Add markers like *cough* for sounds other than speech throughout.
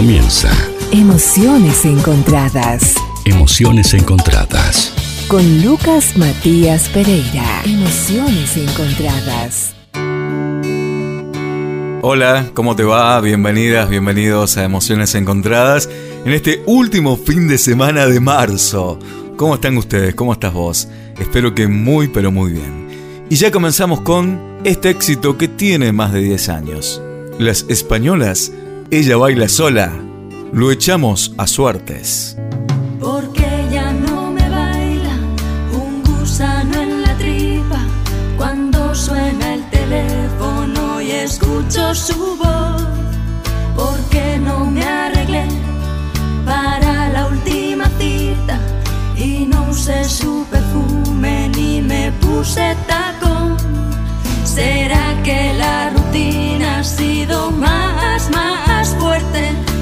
Comienza. Emociones encontradas. Emociones encontradas. Con Lucas Matías Pereira. Emociones encontradas. Hola, ¿cómo te va? Bienvenidas, bienvenidos a Emociones Encontradas en este último fin de semana de marzo. ¿Cómo están ustedes? ¿Cómo estás vos? Espero que muy pero muy bien. Y ya comenzamos con este éxito que tiene más de 10 años. Las españolas, ella baila sola. Lo echamos a suertes. Porque ella no me baila un gusano en la tripa cuando suena el teléfono y escucho su voz. Porque no me arreglé para la última cita y no usé su perfume ni me puse tacón. ¿Será que la rutina ha sido más, más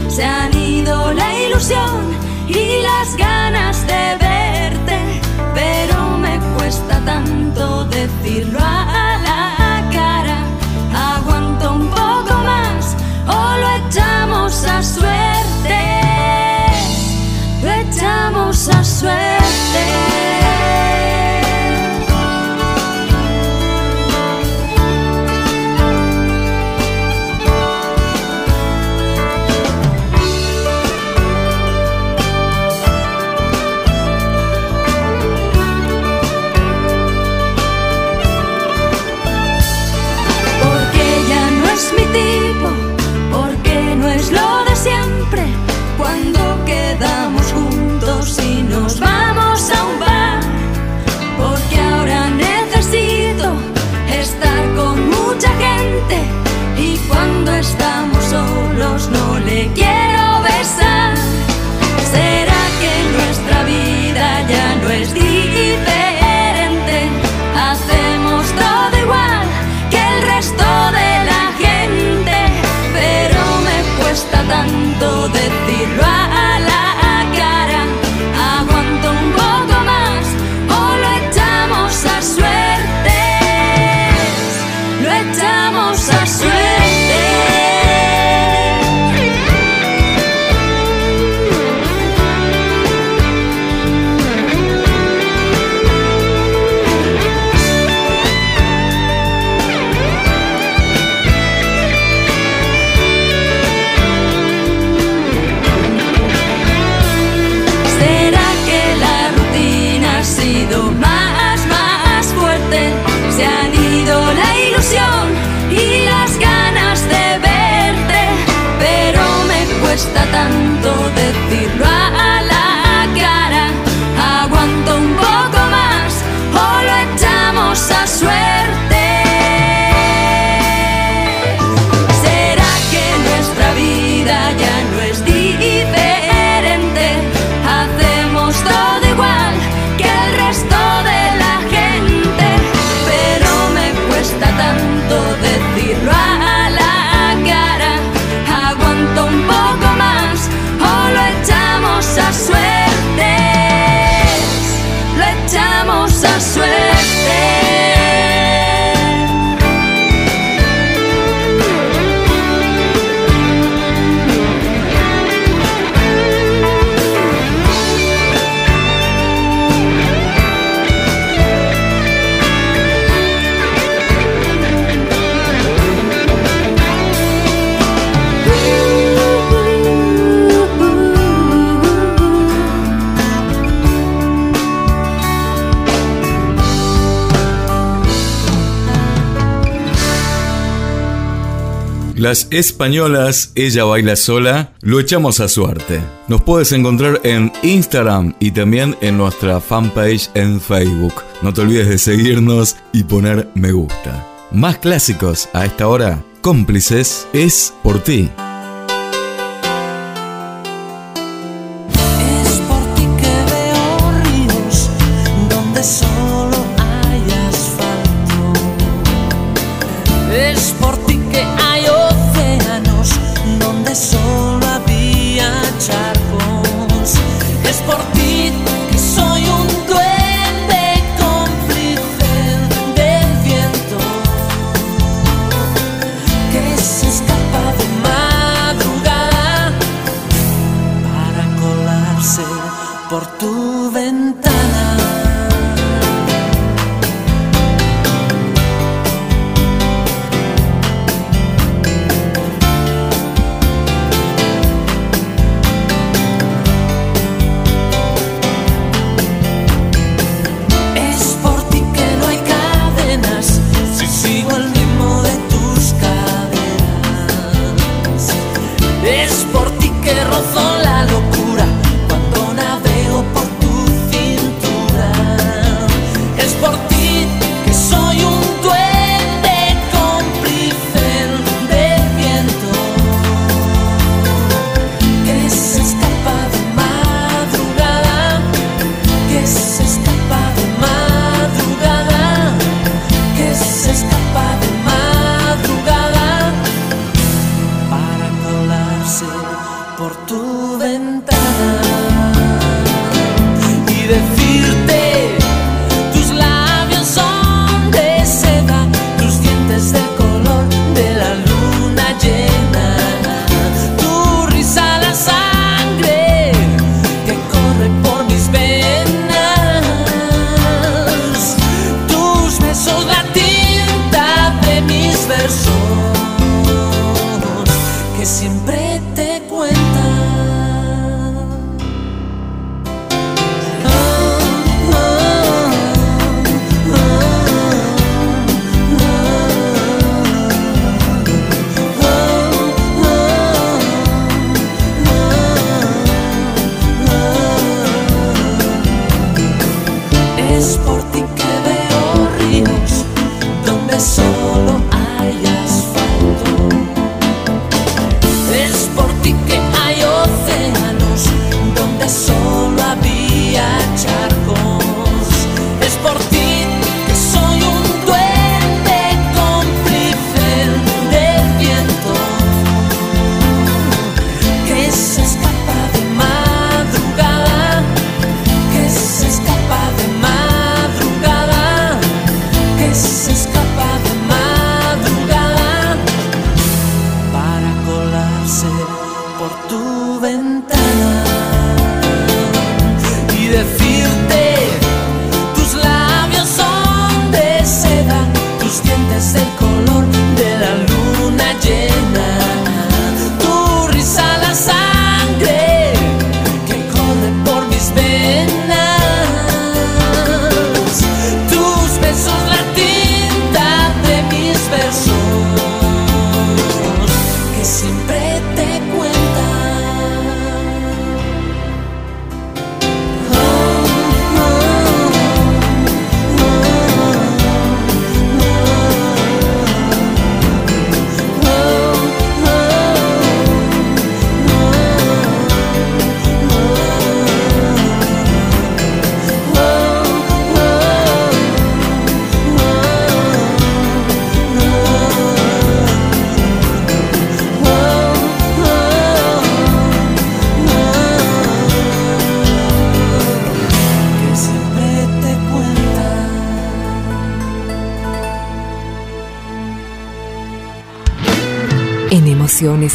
Se han ido la ilusión y las ganas de verte, pero me cuesta tanto decirlo a Las españolas, ella baila sola, lo echamos a suerte. Nos puedes encontrar en Instagram y también en nuestra fanpage en Facebook. No te olvides de seguirnos y poner me gusta. Más clásicos a esta hora, cómplices, es por ti.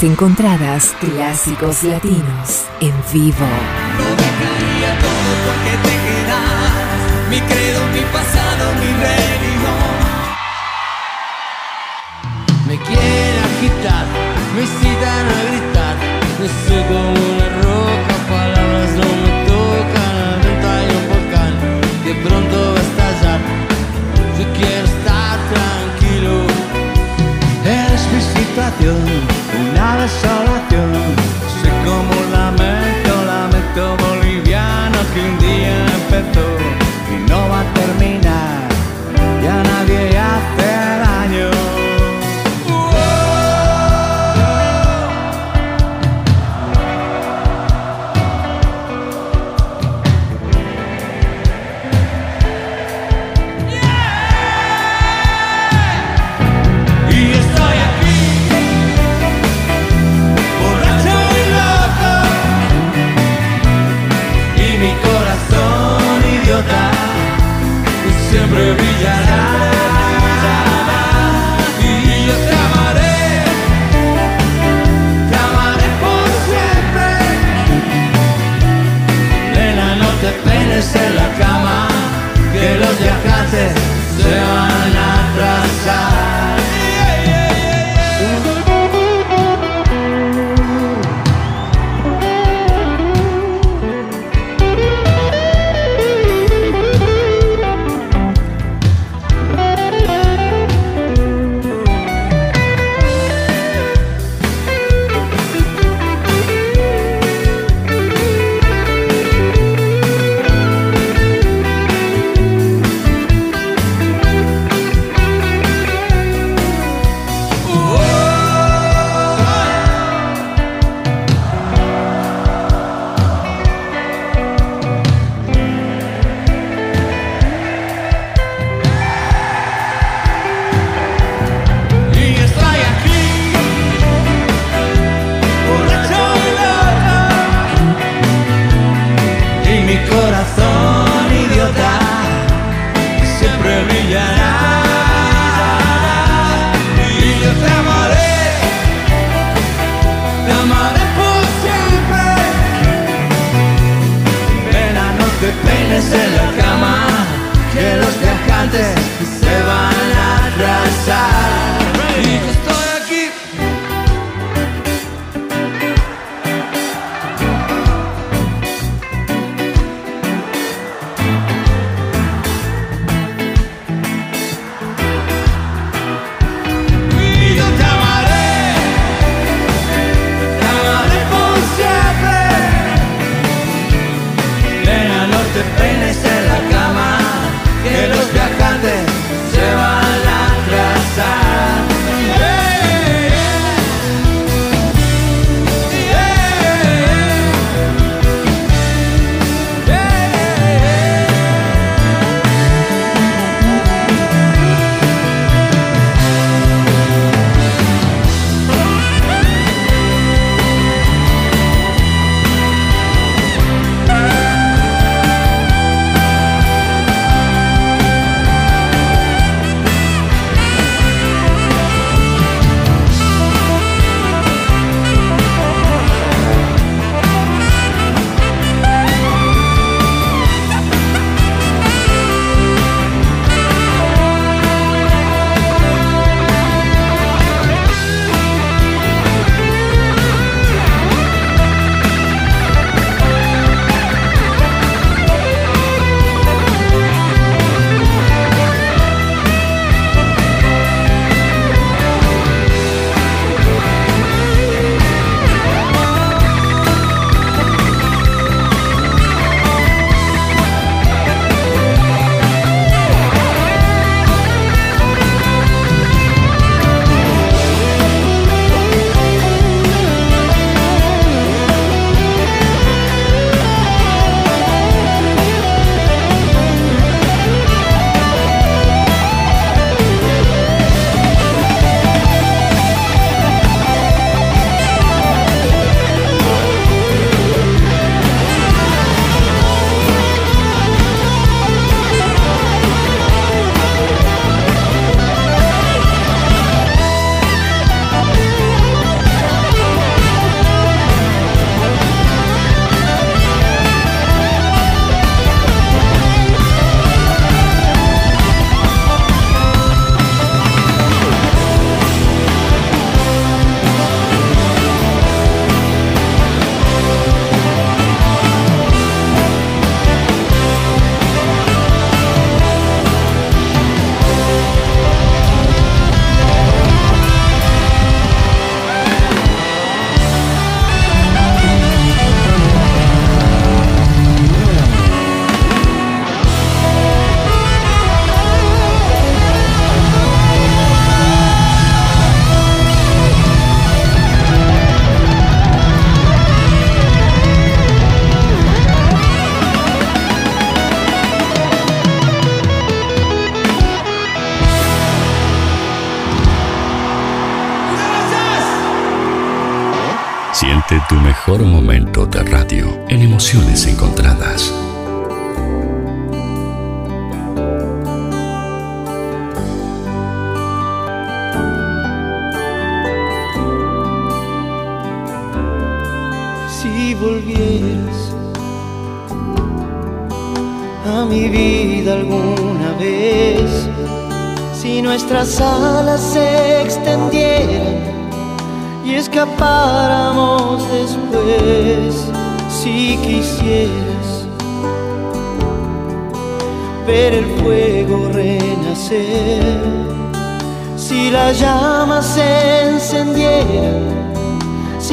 Encontradas, clásicos latinos, en vivo.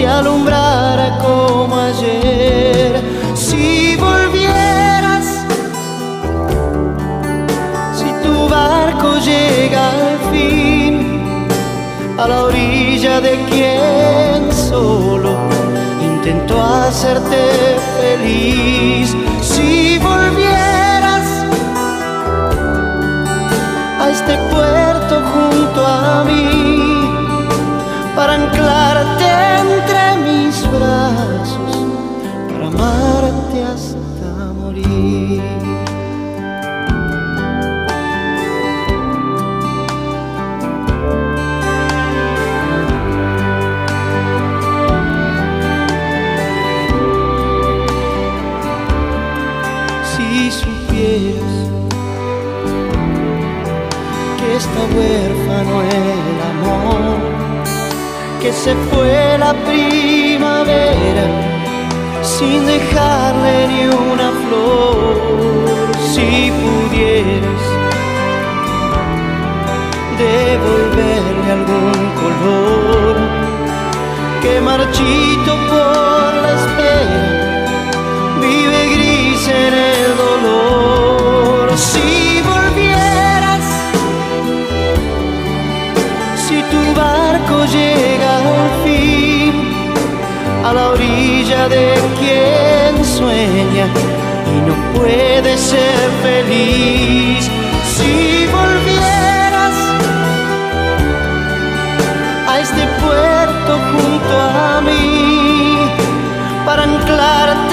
Si alumbrara como ayer, si volvieras, si tu barco llega al fin a la orilla de quien solo intentó hacerte feliz, si volvieras huérfano el amor, que se fue la primavera sin dejarle ni una flor, si pudieras devolverle algún color que marchito por la espera vive gris en el dolor. Llega al fin a la orilla de quien sueña y no puede ser feliz. Si volvieras a este puerto junto a mí para anclarte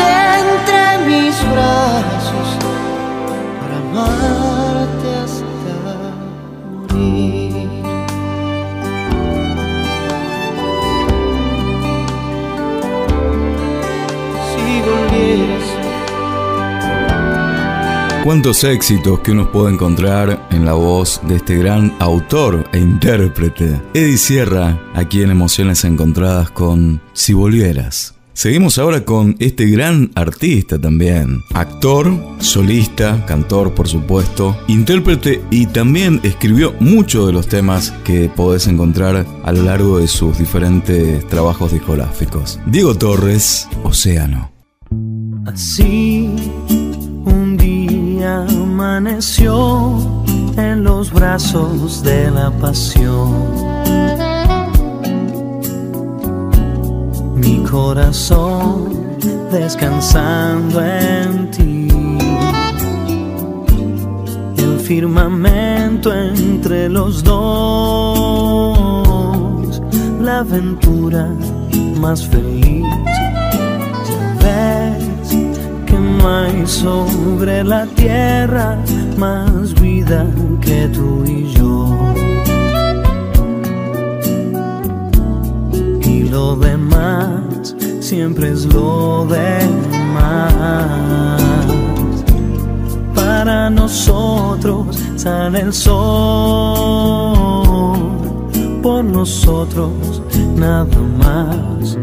Cuántos éxitos que uno puede encontrar en la voz de este gran autor e intérprete, Eddie Sierra, aquí en Emociones Encontradas con Si Volvieras. Seguimos ahora con este gran artista también, actor, solista, cantor por supuesto, intérprete y también escribió muchos de los temas que podés encontrar a lo largo de sus diferentes trabajos discográficos. Diego Torres, Océano. Así amaneció en los brazos de la pasión. Mi corazón descansando en ti. El firmamento entre los dos. La aventura más feliz. Sobre la tierra más vida que tú y yo. Y lo demás siempre es lo demás. Para nosotros sale el sol, por nosotros nada más.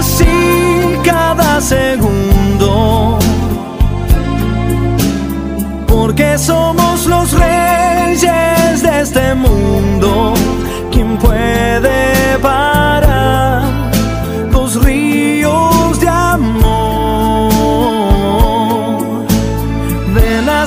Así cada segundo. Porque somos los reyes de este mundo. ¿Quién puede parar los ríos de amor? Ven a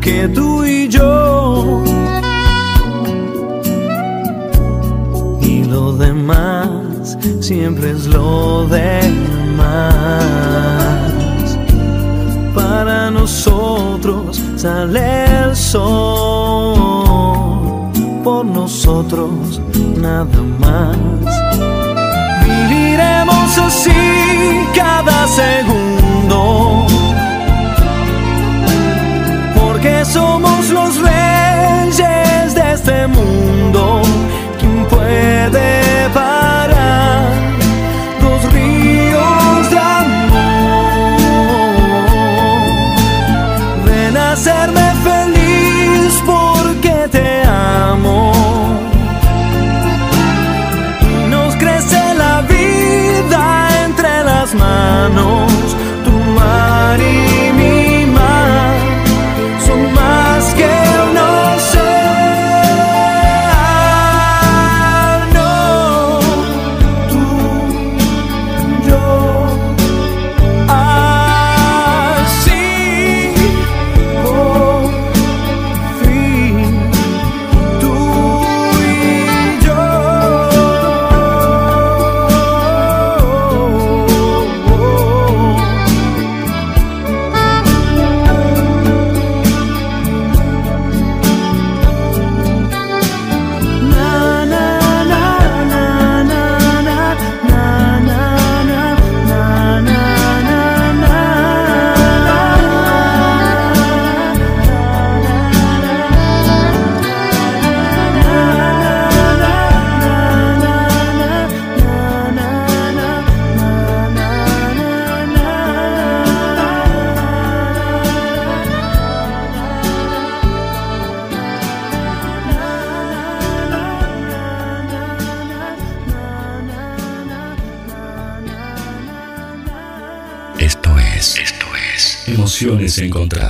que tú y yo y lo demás siempre es lo demás. Para nosotros sale el sol, por nosotros nada más. Viviremos así cada segundo somos los reyes de este mundo. encontrar.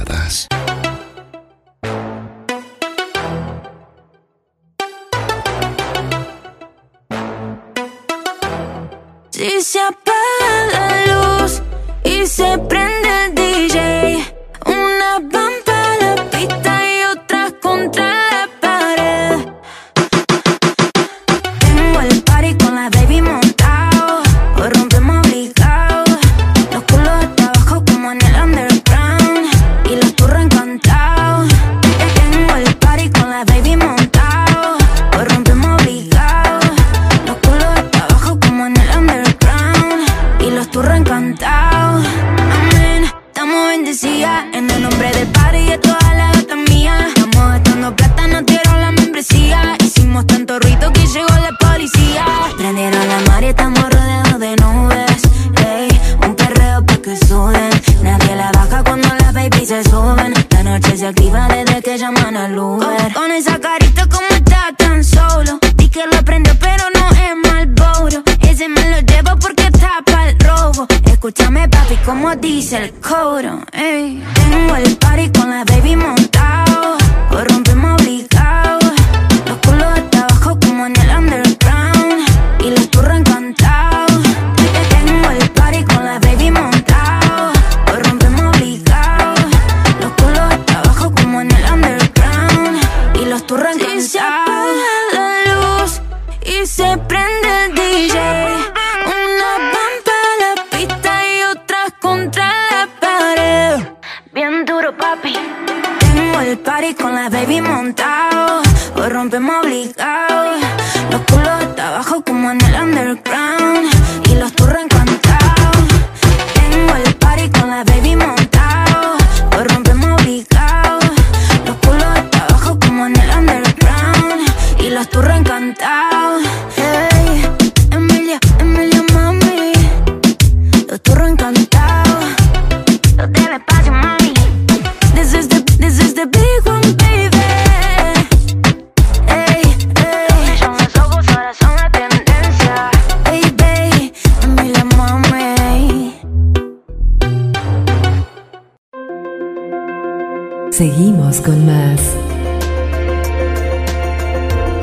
Seguimos con más.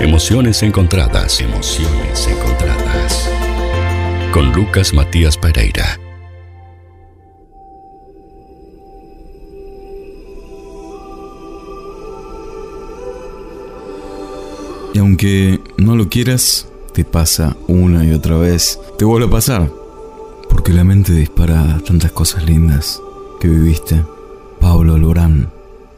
Emociones encontradas, emociones encontradas. Con Lucas Matías Pereira. Y aunque no lo quieras, te pasa una y otra vez. Te vuelve a pasar. Porque la mente dispara tantas cosas lindas que viviste. Pablo Lorán.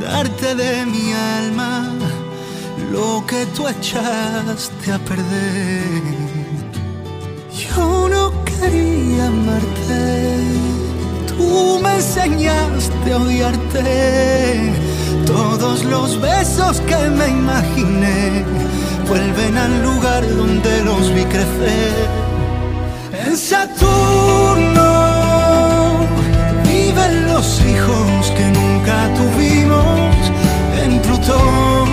darte de mi alma lo que tú echaste a perder. Yo no quería amarte, tú me enseñaste a odiarte. Todos los besos que me imaginé vuelven al lugar donde los vi crecer. En Saturno viven los hijos que nunca tuvimos. En Plutón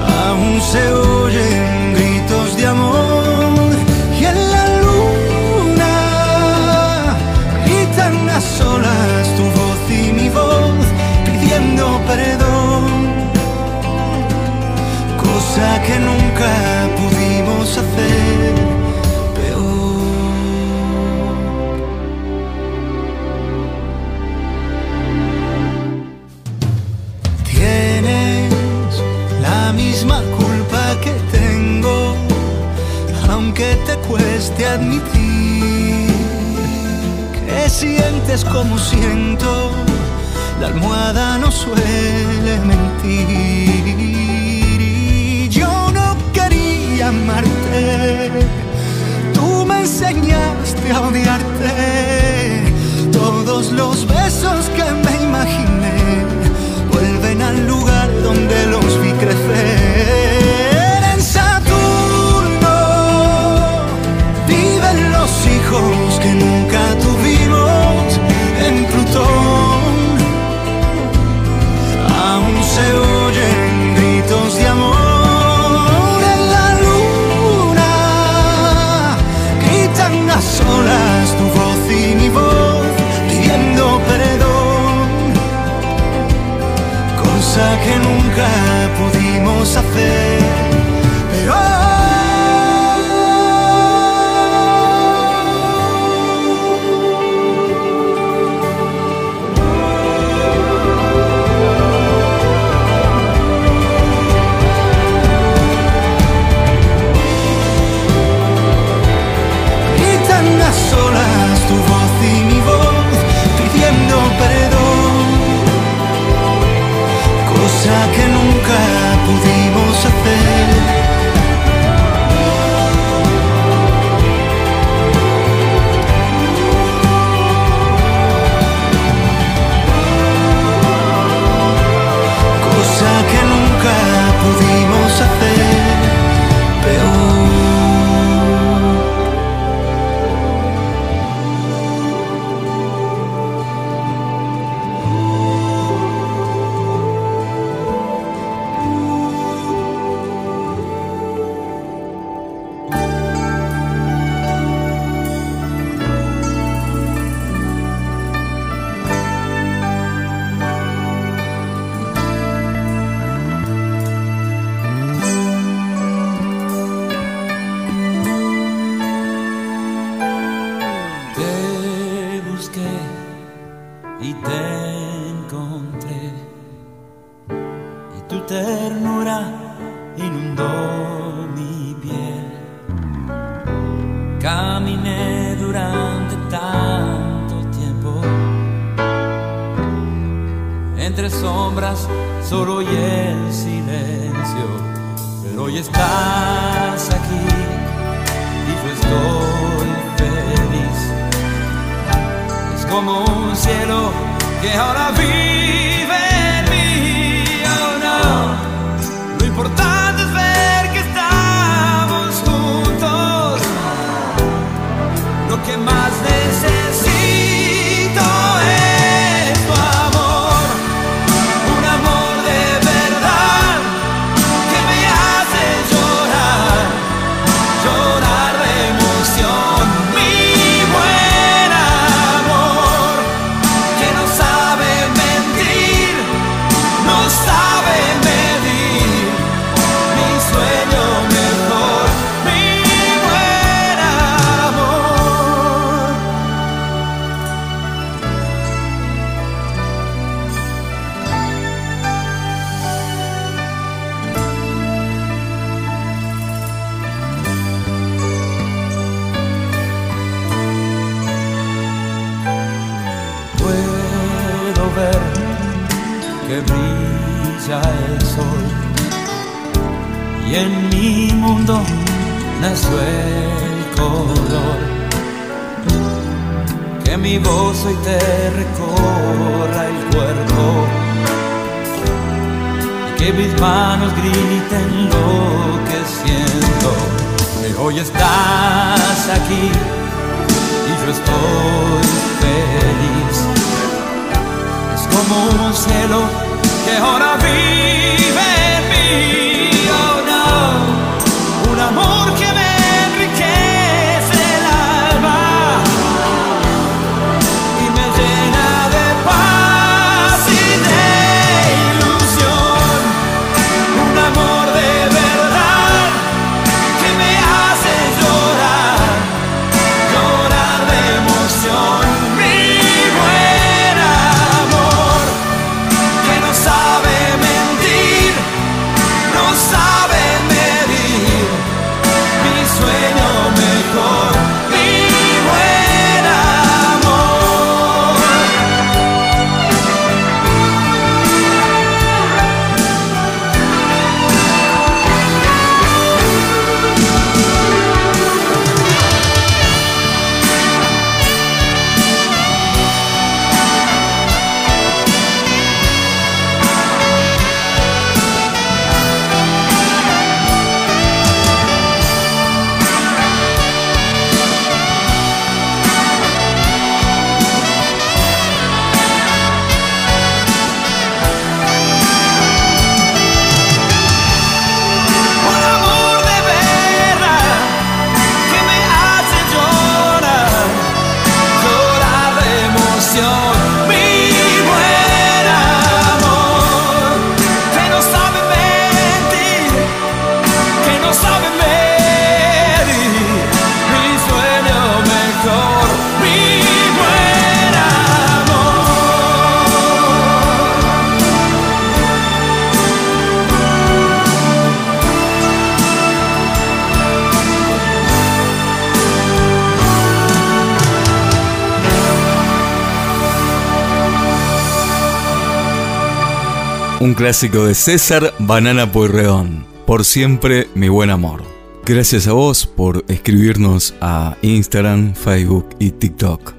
aún se oyen cueste admitir que sientes como siento. La almohada no suele mentir yo no quería amarte. Tú me enseñaste a odiarte. Todos los besos que me imaginé vuelven al lugar donde los vi crecer. Cosa que nunca pudimos hacer. Pero pudimos nació el color. Que mi voz hoy te recorra el cuerpo. Y que mis manos griten lo que siento. Que hoy estás aquí y yo estoy feliz. Es como un cielo que ahora vive en mí. Amor que me Clásico de César Banana Pueyrredón. Por siempre, mi buen amor. Gracias a vos por escribirnos a Instagram, Facebook y TikTok.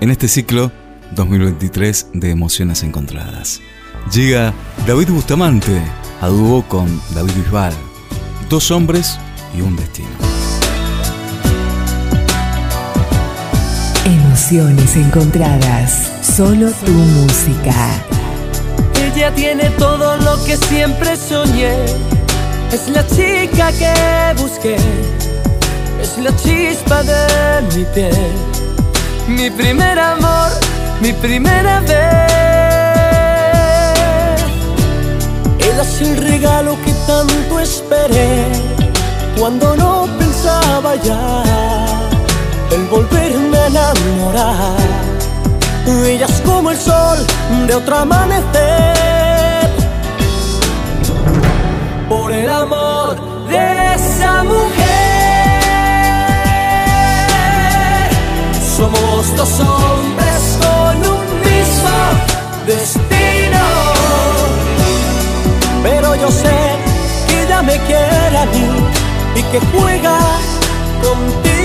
En este ciclo 2023 de Emociones Encontradas. Llega David Bustamante a dúo con David Bisbal. Dos hombres y un destino. Emociones encontradas. Solo tu música. Ella tiene todo lo que siempre soñé. Es la chica que busqué. Es la chispa de mi piel. Mi primer amor, mi primera vez. Él es el regalo que tanto esperé. Cuando no pensaba ya el volverme a enamorar. Es como el sol de otro amanecer. Por el amor de esa mujer. Somos dos hombres con un mismo destino. Pero yo sé que ella me quiere a mí y que juega contigo.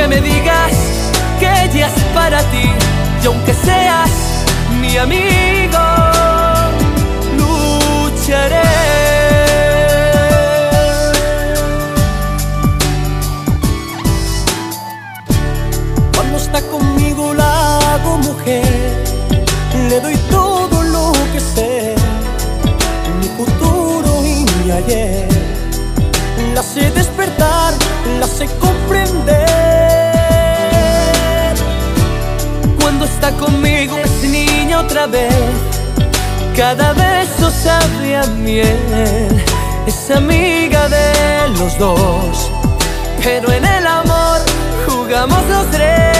Aunque me digas que ella es para ti, y aunque seas mi amigo, lucharé. Cuando está conmigo la hago mujer, le doy todo lo que sé, mi futuro y mi ayer. La sé despertar, la sé comprender. Está conmigo es niña otra vez, cada beso sabe a miel. Es amiga de los dos, pero en el amor jugamos los tres.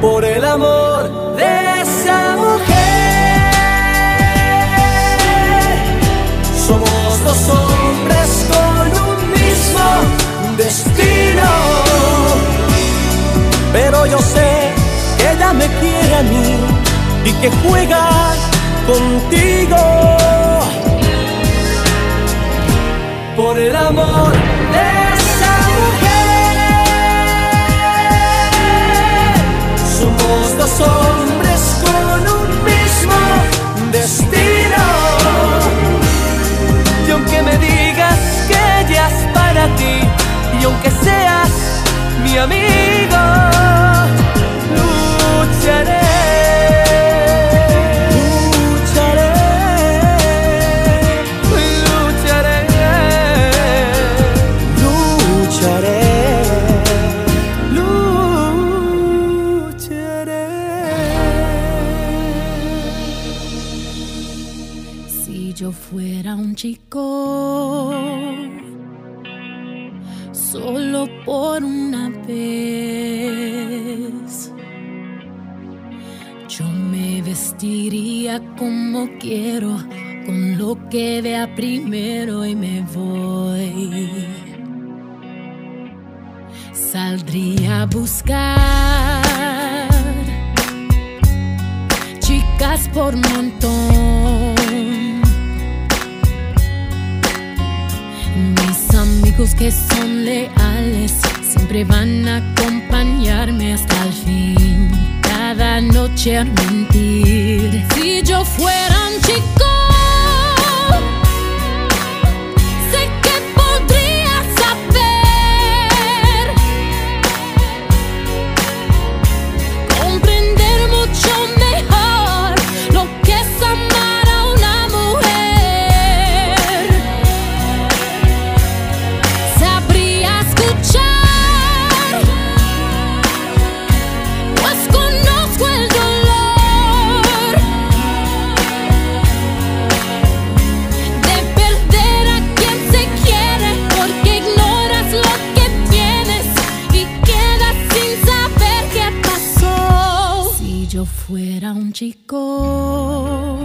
Por el amor yo sé que ella me quiere a mí y que juega contigo. Por el amor de esa mujer, somos dos hombres con un mismo destino. Y aunque me digas que ella es para ti, y aunque seas mi amigo, vestiría como quiero, con lo que vea primero y me voy. Saldría a buscar chicas por montón. Mis amigos que son leales siempre van a acompañarme hasta el fin. Cada noche a mentir. Si yo fuera un chico, fuera un chico,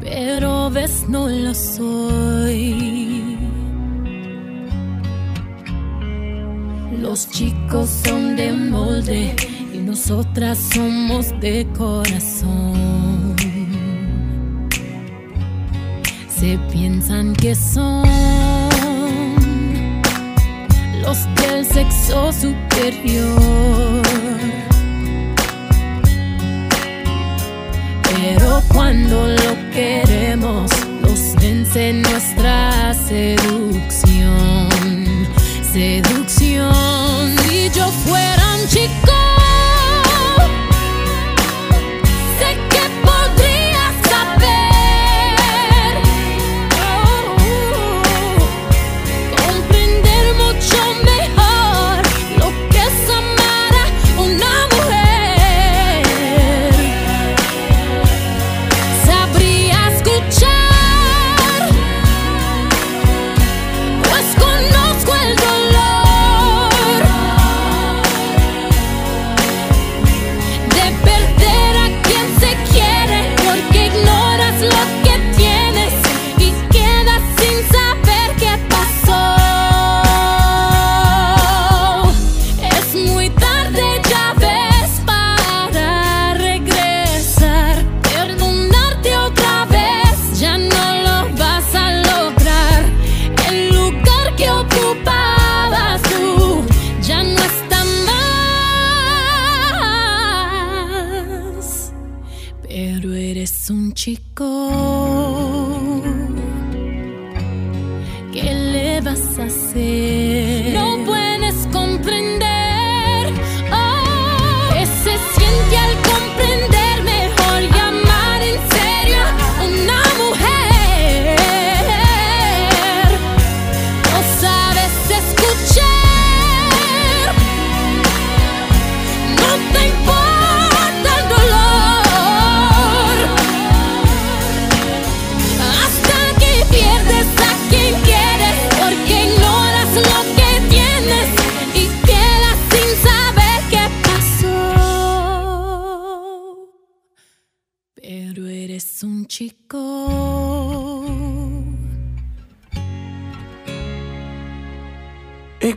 pero ves no lo soy. Los chicos son de molde y nosotras somos de corazón. Se piensan que son los del sexo superior. Cuando lo queremos, nos vence nuestra seducción. Seducción. Si yo fuera un chico, vas a hacer?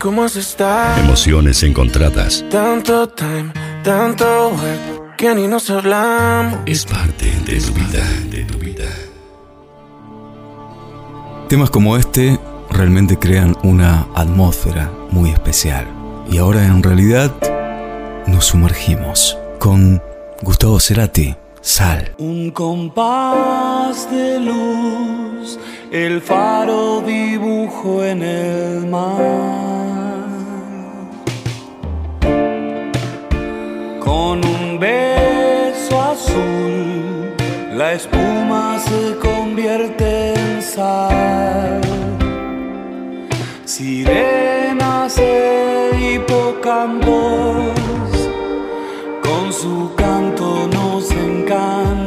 Cómo has estado? Emociones encontradas. Tanto time, tanto work, que ni nos hablamos. Es parte de tu vida, de tu vida. Temas como este realmente crean una atmósfera muy especial. Y ahora en realidad nos sumergimos con Gustavo Cerati, Sal. Un compás de luz, el faro dibujo en el mar. Con un beso azul, la espuma se convierte en sal. Sirenas e hipocampos, con su canto nos encantarán.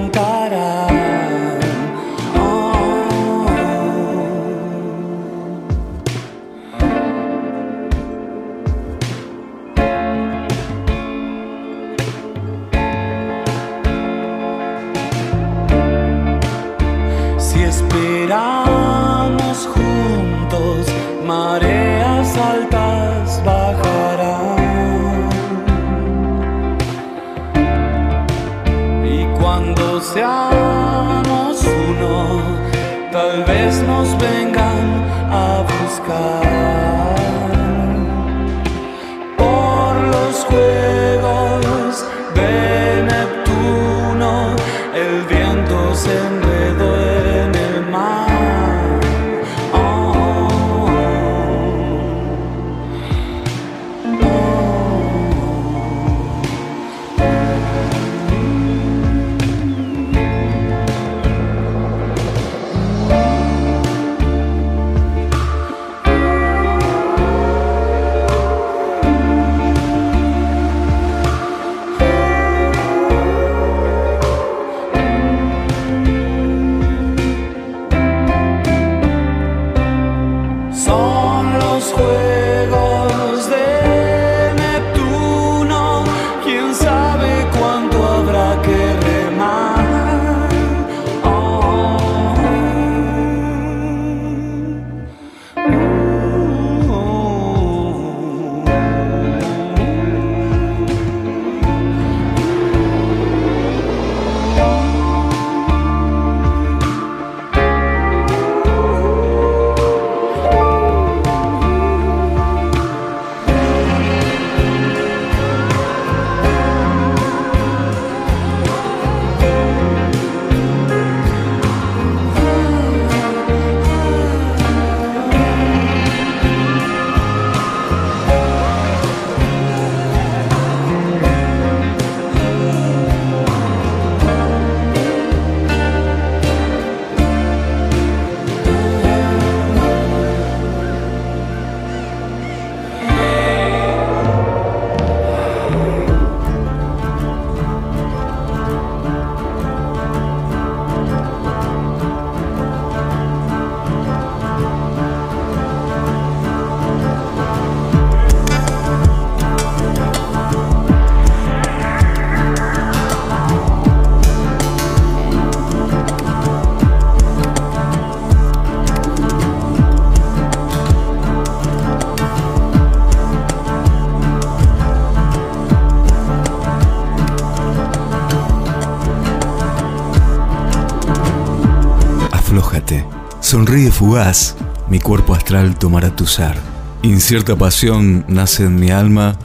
Mi cuerpo astral tomará tu ser. Incierta pasión nace en mi alma,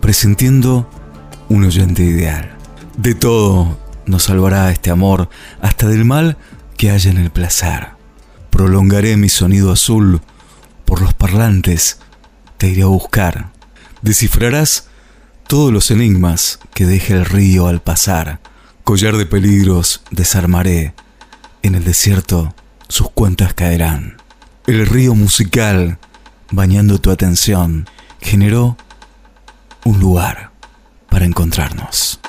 presintiendo un oyente ideal. De todo nos salvará este amor, hasta del mal que haya en el placer. Prolongaré mi sonido azul, por los parlantes te iré a buscar. Descifrarás todos los enigmas que deje el río al pasar. Collar de peligros desarmaré, en el desierto sus cuentas caerán. El río musical, bañando tu atención, generó un lugar para encontrarnos.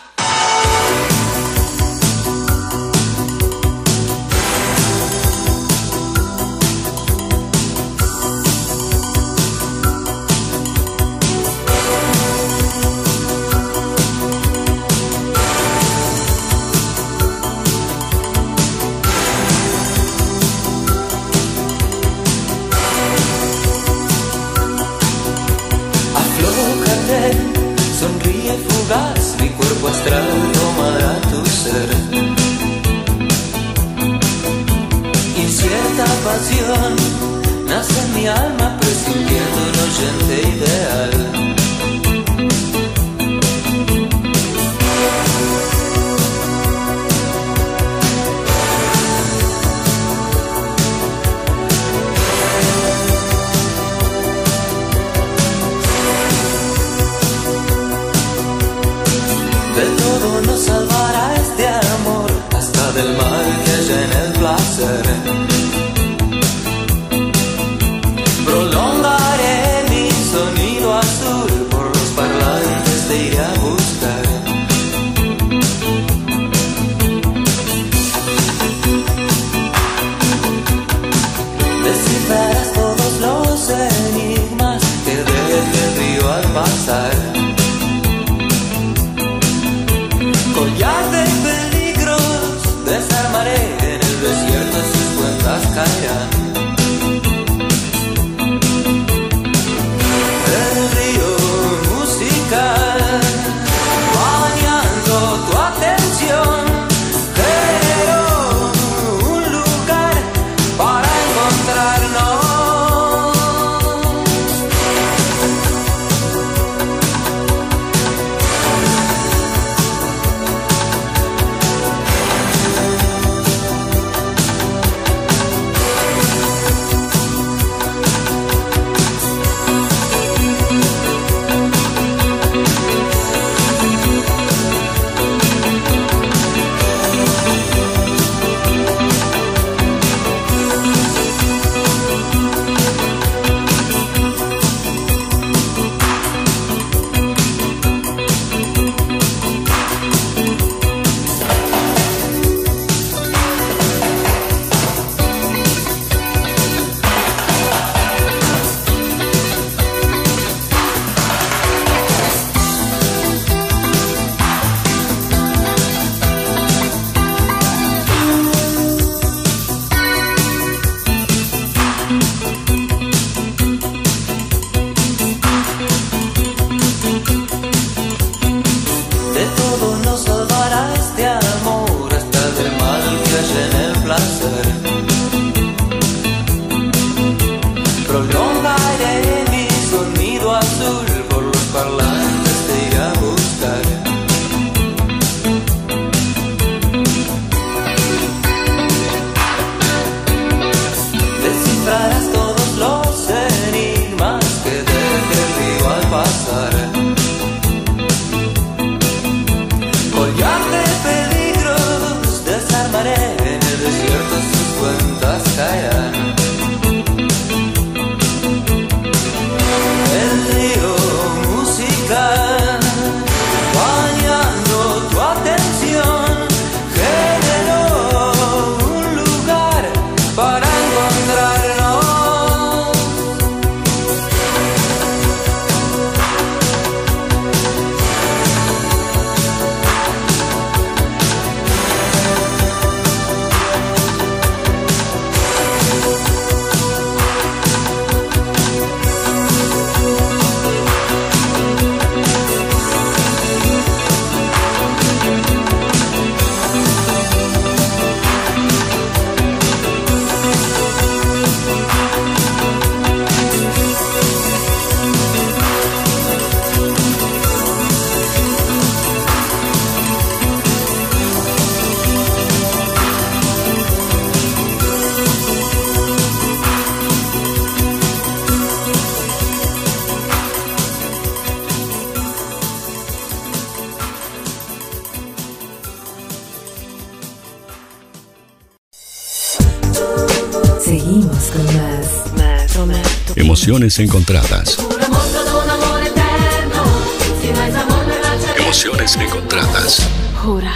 Va a Emociones encontradas.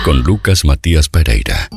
Con Lucas Matías Pereira.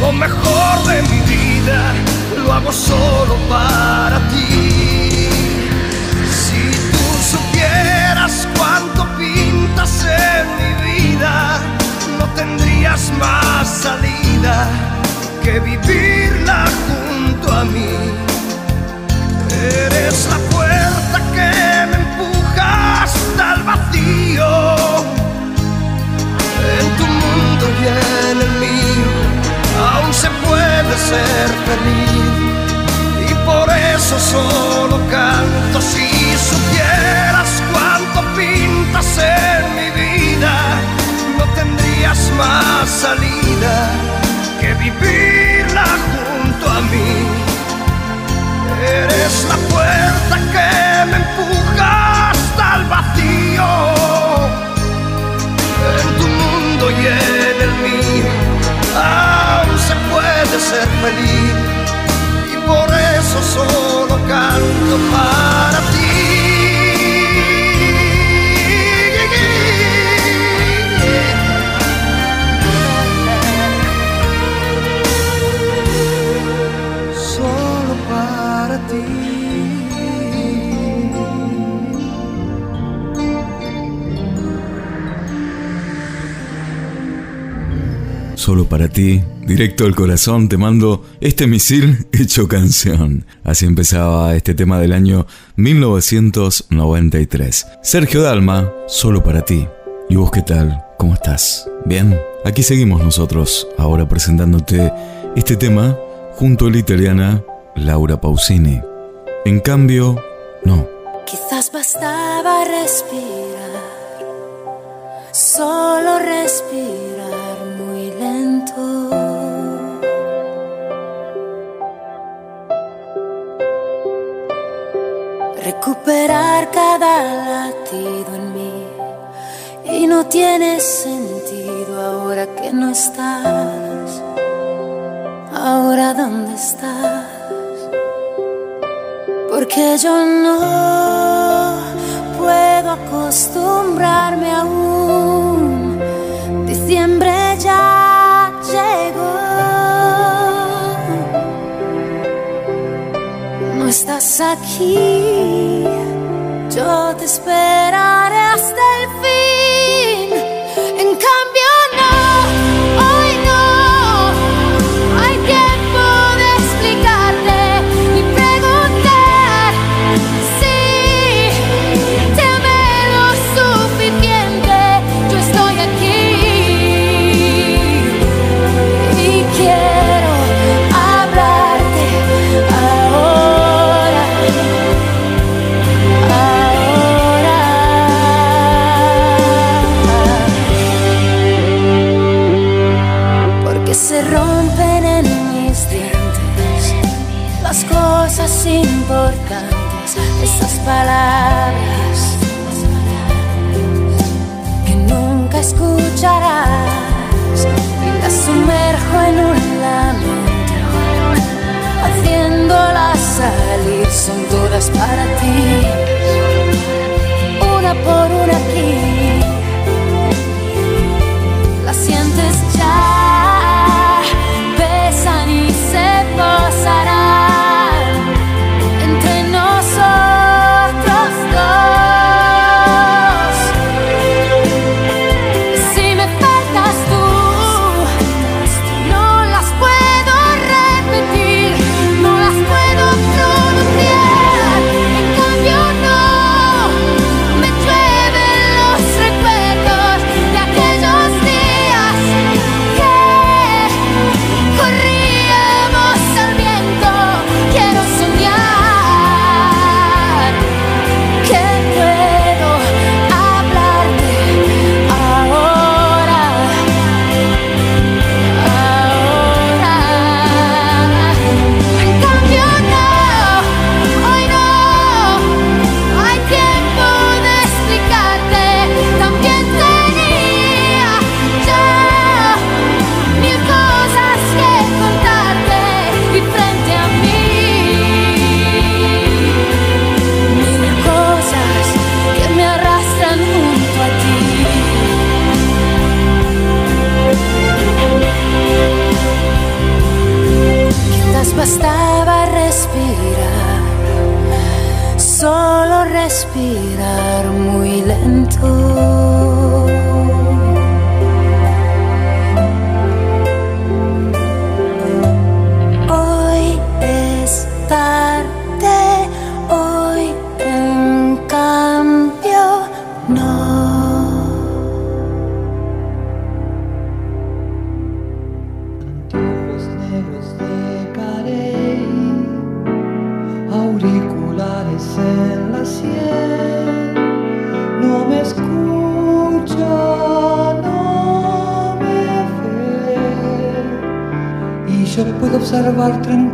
Lo mejor de mi vida lo hago solo para ti. Si tú supieras cuánto pintas en mi vida, no tendrías más salida que vivirla junto a mí. Eres la fuerza que me empuja hasta el vacío. En tu mundo y en el mío aún se puede ser feliz. Y por eso solo canto si supieras cuánto pintas en mi vida. No tendrías más salida que vivirla junto a mí. Eres la fuerza que me empuja hasta el vacío. En tu mundo y en el mío se puede ser feliz y por eso solo canto para ti. Solo para ti. Solo para ti, directo al corazón, te mando este misil *laughs* hecho canción. Así empezaba este tema del año 1993. Sergio Dalma, solo para ti. ¿Y vos qué tal? ¿Cómo estás? ¿Bien? Aquí seguimos nosotros, ahora presentándote este tema junto a la italiana Laura Pausini. En cambio, no. Quizás bastaba respirar, solo respirar Recuperar cada latido en mí y no tiene sentido ahora que no estás. Ahora dónde estás? Porque yo no puedo acostumbrarme aún. Estás. Yo te esperaré puedo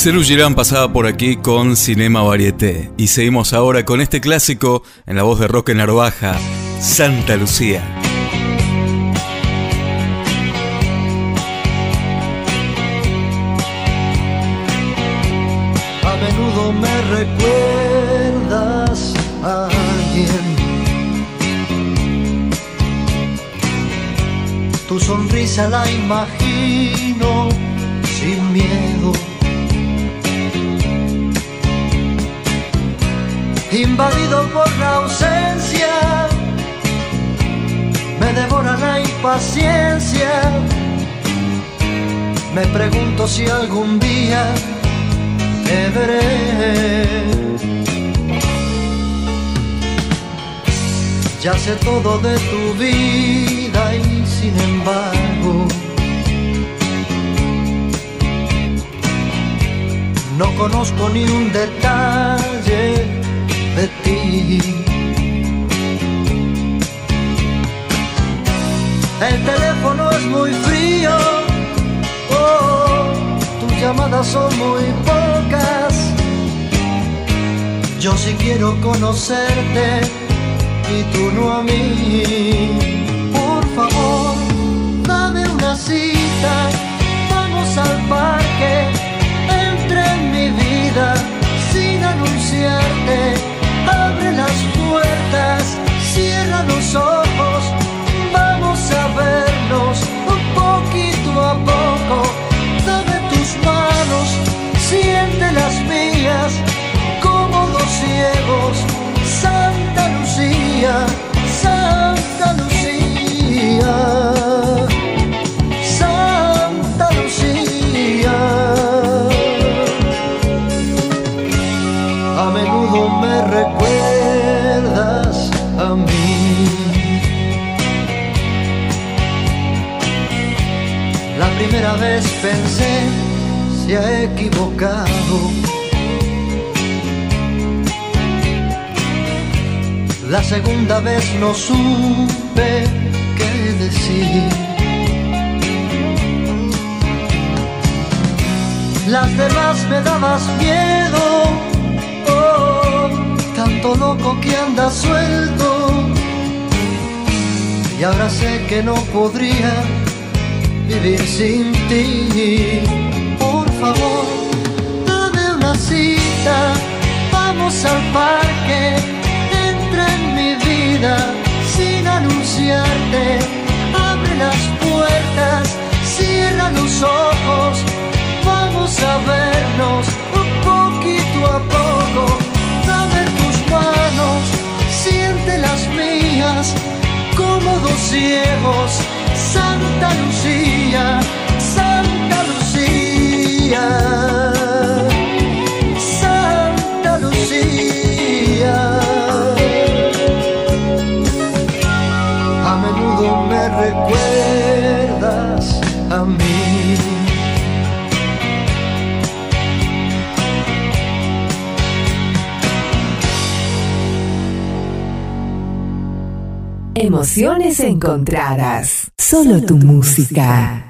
Celu Girán pasaba por aquí con Cinema Varieté y seguimos ahora con este clásico en la voz de Roque Narvaja, Santa Lucía. A menudo me recuerdas a alguien. Tu sonrisa la imagino sin miedo. Invadido por la ausencia, me devora la impaciencia. Me pregunto si algún día te veré. Ya sé todo de tu vida y sin embargo no conozco ni un detalle de El teléfono es muy frío, oh, tus llamadas son muy pocas. Yo sí quiero conocerte y tú no a mí. Se ha equivocado. La segunda vez no supe qué decir. Las demás me dabas miedo, oh, tanto loco que anda suelto. Y ahora sé que no podría vivir sin ti. Favor, dame una cita, vamos al parque, entra en mi vida sin anunciarte. Abre las puertas, cierra los ojos, vamos a vernos un poquito a poco. Dame tus manos, siente las mías, como dos ciegos. Santa Lucía, Santa Lucía. A menudo me recuerdas a mí. Emociones encontradas. Solo tu música.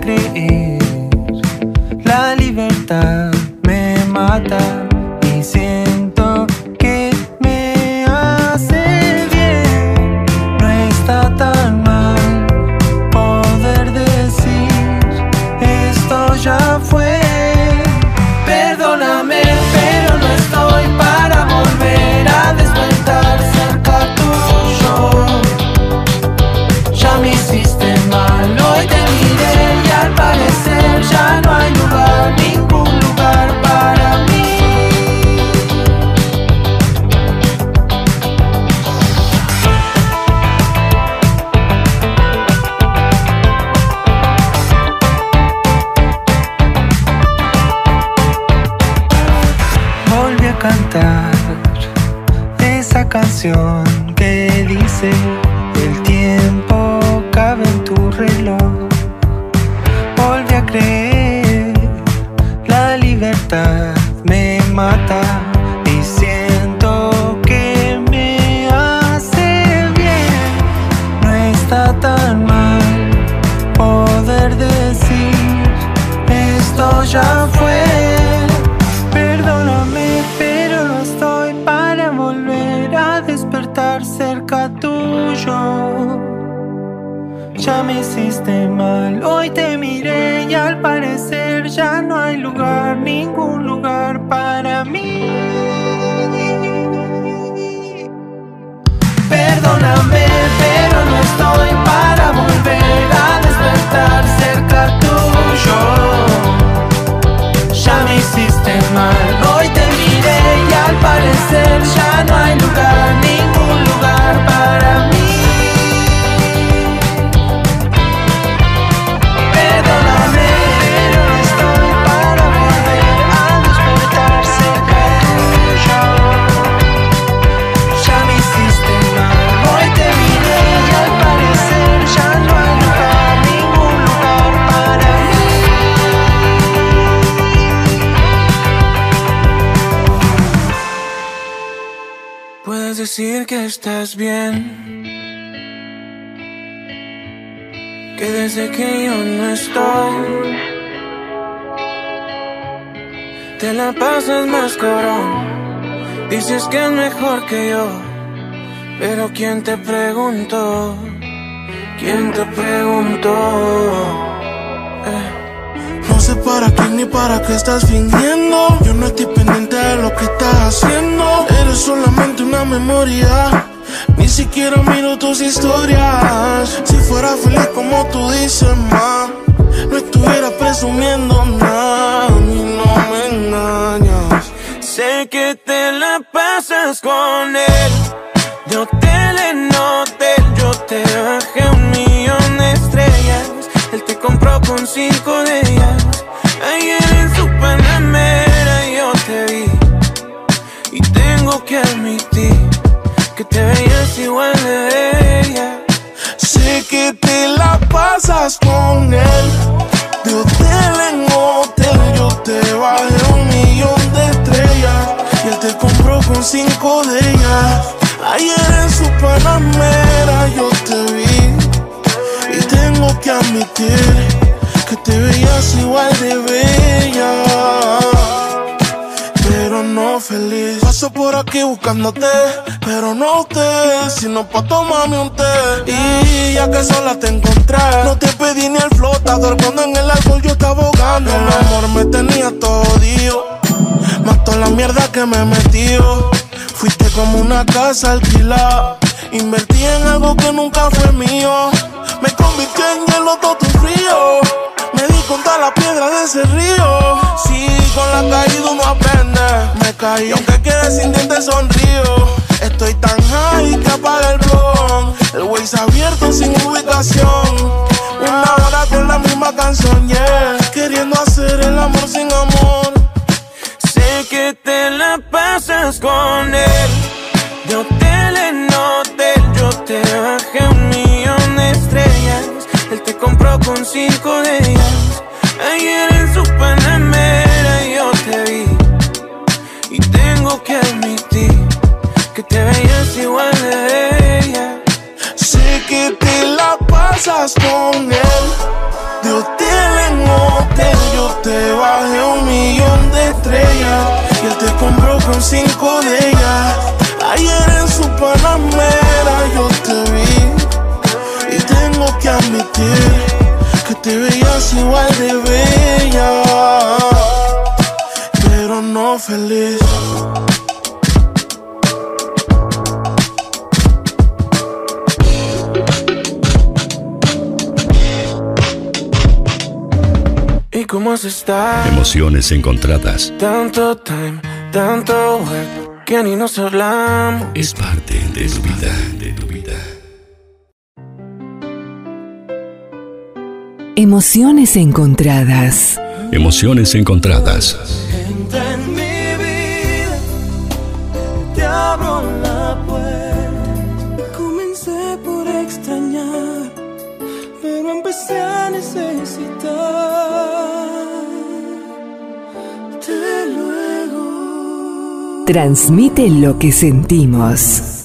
Creer. La libertad me mata mejor que yo. Pero ¿quién te preguntó? ¿Quién te preguntó? No sé para quién ni para qué estás fingiendo. Yo no estoy pendiente de lo que estás haciendo. Eres solamente una memoria. Ni siquiera miro tus historias. Si fuera feliz como tú dices, ma, no estuviera presumiendo nada. Sé que te la pasas con él. De hotel en hotel, cinco de ellas. Ayer en su panamera yo te vi. Y tengo que admitir que te veías igual de bella pero no feliz. Paso por aquí buscándote, pero no te, sino pa' tomarme un té. Y ya que sola te encontré, no te pedí ni el flotador cuando en el alcohol yo estaba ahogando. El amor me tenía todo dio. que me he metido. Fuiste como una casa alquilada. Invertí en algo que nunca fue mío. Me convirtió en el loto tu frío. Me di contra la piedra de ese río. Sí, con la caída uno aprende. Me caí, aunque quede sin dientes sonrío. Estoy tan high que apaga el blog. El Waze abierto sin ubicación. Una hora con la misma canción. Queriendo hacer el amor sin amor. Que te la pasas con él. De hotel en hotel, yo te bajé un millón de estrellas. Él te compró con cinco de ellas. Ayer en su panamera yo te vi. Y tengo que admitir que te veías igual de ella. Sé que te la pasas con él. De hotel te bajé un millón de estrellas. Y él te compró con cinco de ellas. Ayer en su panamera yo te vi. Y tengo que admitir que te veías igual de bella. Pero no feliz. Cómo has estado? Emociones encontradas. Tanto time, tanto work, que ni nos hablamos. Es parte de tu vida. De tu vida. Emociones encontradas. Emociones encontradas. Entra en mi vida, te abro la puerta. Comencé por extrañar, pero empecé a necesitar. Transmite lo que sentimos.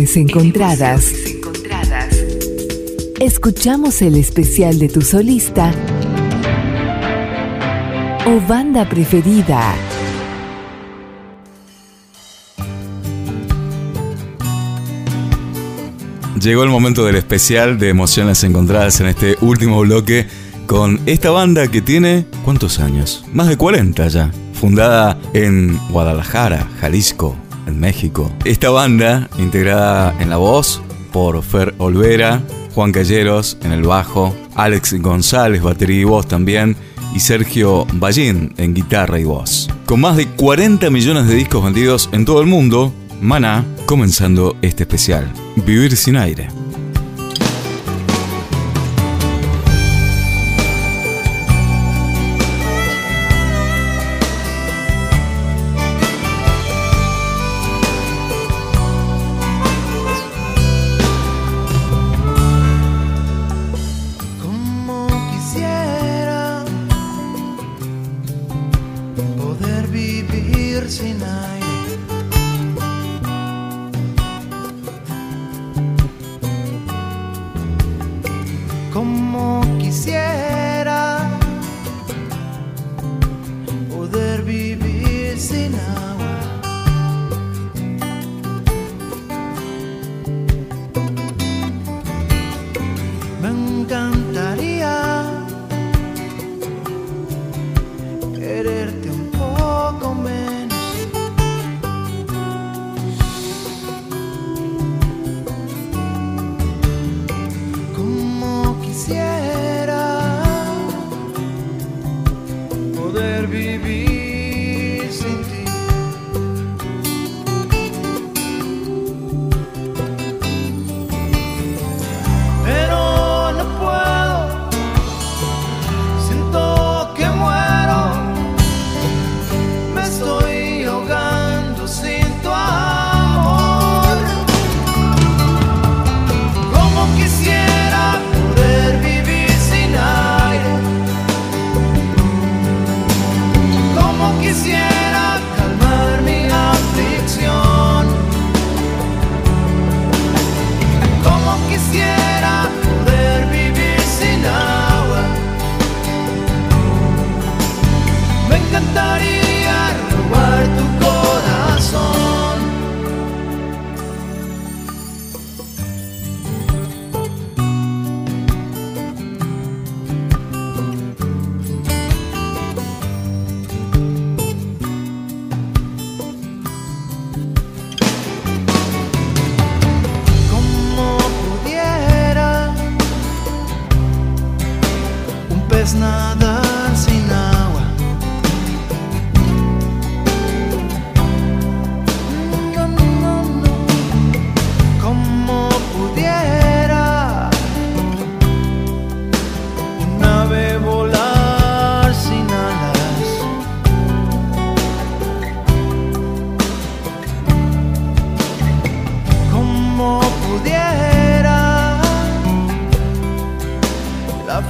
Emociones Encontradas. Escuchamos el especial de tu solista o banda preferida. Llegó el momento del especial de emociones encontradas en este último bloque con esta banda que tiene ¿cuántos años? Más de 40 ya. Fundada en Guadalajara, Jalisco, México. Esta banda, integrada en la voz por Fer Olvera, Juan Calleros en el bajo, Alex González, batería y voz también, y Sergio Ballín en guitarra y voz. Con más de 40 millones de discos vendidos en todo el mundo, Maná comenzando este especial, Vivir sin aire.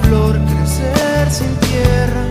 flor crecer sin tierra.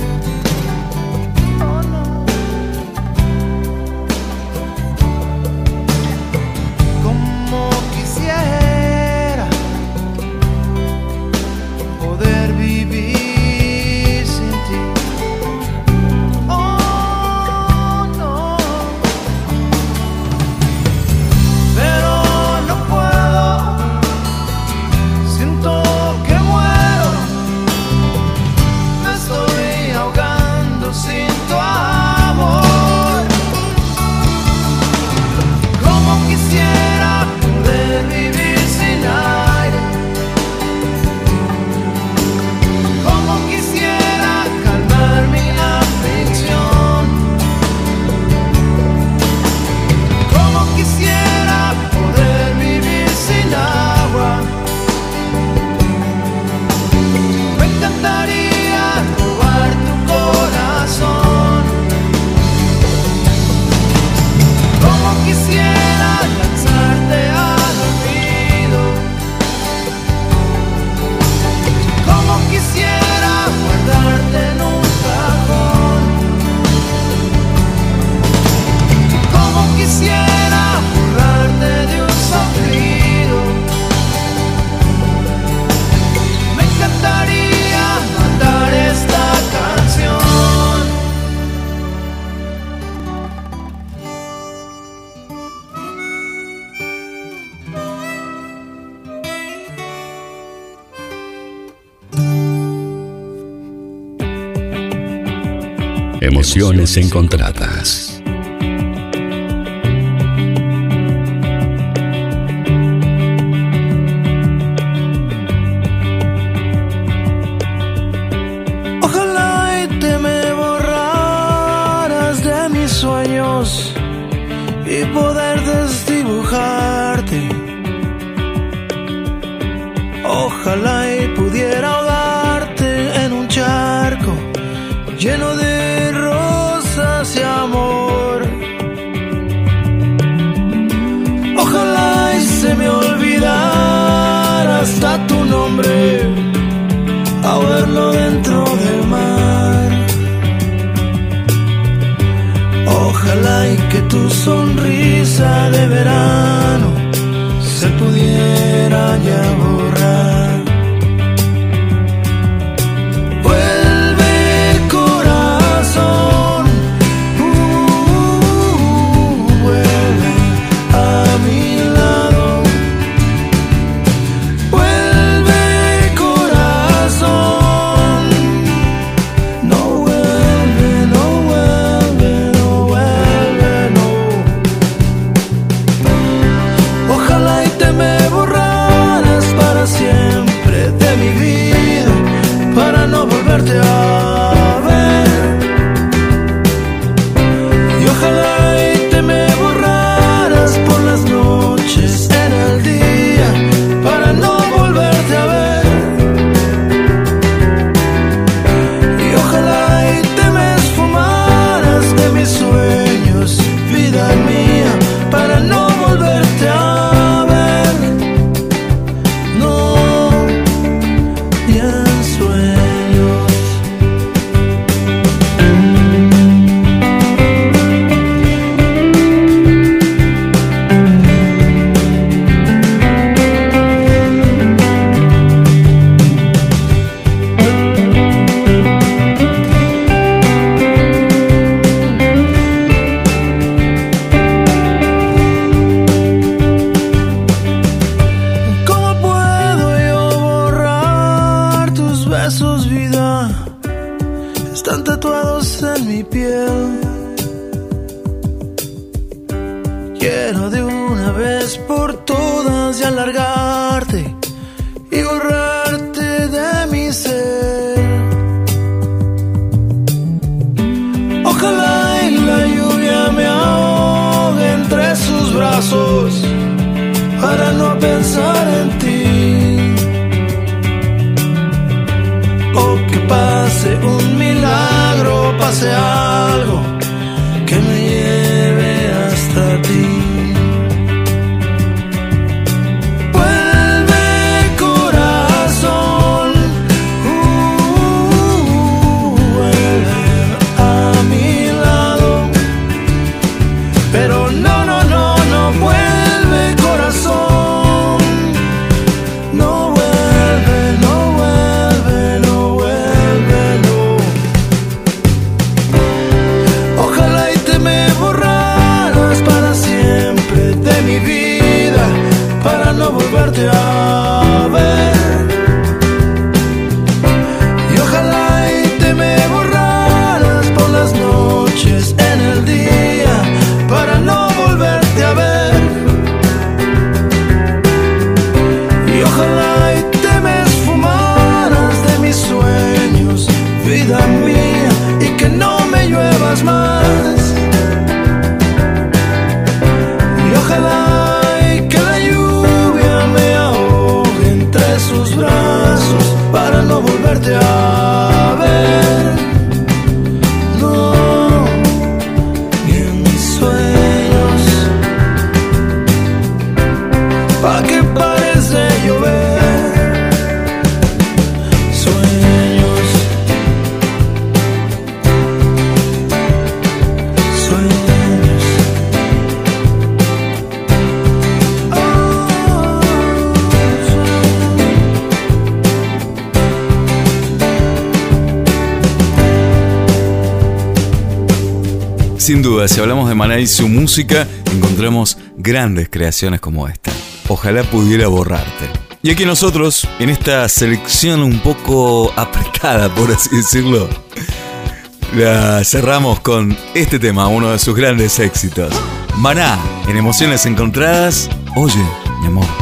Sensaciones encontradas. si hablamos de Maná y su música, encontramos grandes creaciones como esta. Ojalá pudiera borrarte. Y aquí nosotros, en esta selección un poco apretada, por así decirlo, la cerramos con este tema, uno de sus grandes éxitos. Maná, en emociones encontradas, oye, mi amor.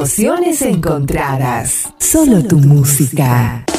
Emociones encontradas. Solo tu música.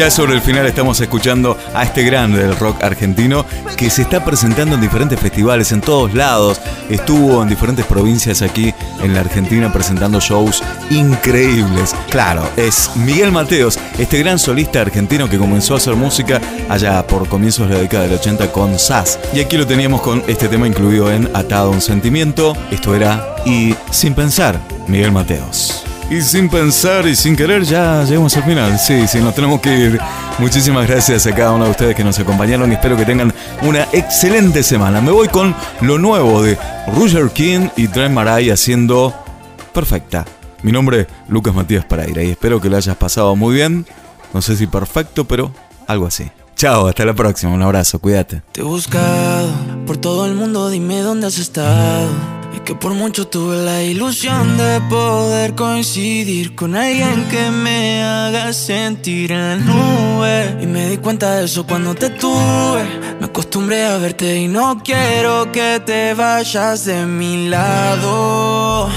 Ya sobre el final estamos escuchando a este grande del rock argentino que se está presentando en diferentes festivales en todos lados. Estuvo en diferentes provincias aquí en la Argentina presentando shows increíbles. Claro, es Miguel Mateos, este gran solista argentino que comenzó a hacer música allá por comienzos de la década del 80 con SAS. Y aquí lo teníamos con este tema incluido en Atado a un sentimiento. Esto era Y sin pensar, Miguel Mateos. Y sin pensar y sin querer ya llegamos al final. Sí, sí, nos tenemos que ir. Muchísimas gracias a cada uno de ustedes que nos acompañaron y espero que tengan una excelente semana. Me voy con lo nuevo de Roger King y Trent Maray haciendo Perfecta. Mi nombre es Lucas Matías Paraira y espero que lo hayas pasado muy bien. No sé si perfecto, pero algo así. Chao, hasta la próxima. Un abrazo, cuídate. Te he buscado por todo el mundo, dime dónde has estado. Que por mucho tuve la ilusión de poder coincidir con alguien que me haga sentir en nube. Y me di cuenta de eso cuando te tuve. Me acostumbré a verte y no quiero que te vayas de mi lado.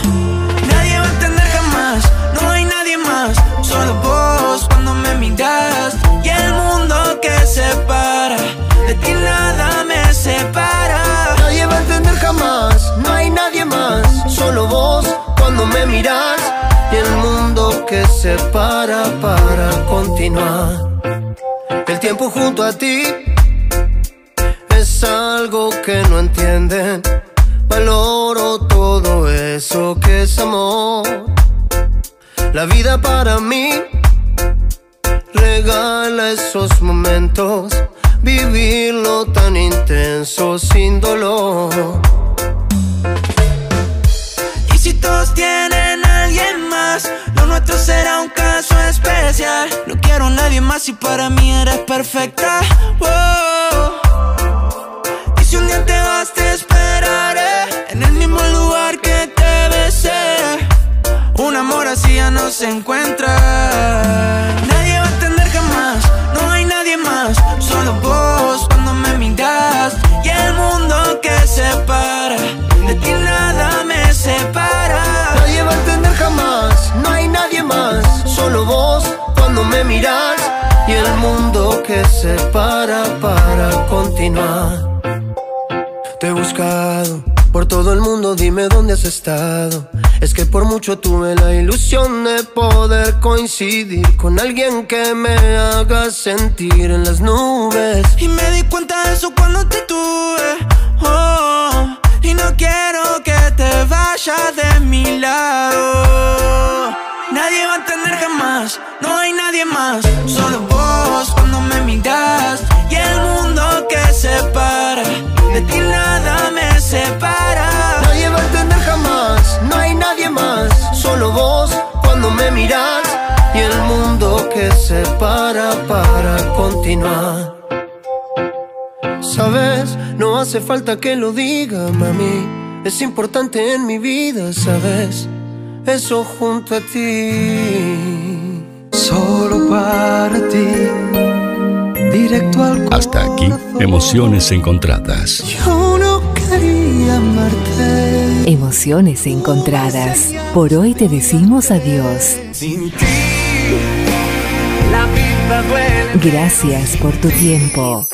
Nadie va a entender jamás, no hay nadie más, solo vos cuando me miras y el mundo que separa, de ti nada me separa. Nadie va a entender jamás, solo vos cuando me miras y el mundo que se para para continuar. El tiempo junto a ti es algo que no entienden. Valoro todo eso que es amor. La vida para mí regala esos momentos, vivirlo tan intenso sin dolor éxitos tienen alguien más. Lo nuestro será un caso especial. No quiero a nadie más y para mí eres perfecta. Y si un día te vas, te esperaré en el mismo lugar que te besé. Un amor así ya no se encuentra. No hay nadie más, solo vos cuando me miras y el mundo que separa para continuar. Te he buscado por todo el mundo, dime dónde has estado. Es que por mucho tuve la ilusión de poder coincidir con alguien que me haga sentir en las nubes. Y me di cuenta de eso cuando te tuve. Oh, y no quiero que te vayas de mi lado. Más. Solo vos cuando me miras y el mundo que separa. De ti nada me separa. Nadie va a entender jamás, no hay nadie más, solo vos cuando me miras y el mundo que separa para continuar. Sabes, no hace falta que lo diga, mami. Es importante en mi vida, sabes. Eso junto a ti. Solo para ti. Directo al Hasta aquí, emociones encontradas. Yo no quería amarte. Emociones encontradas. Por hoy te decimos adiós. Sin ti, la vida duele. Gracias por tu tiempo.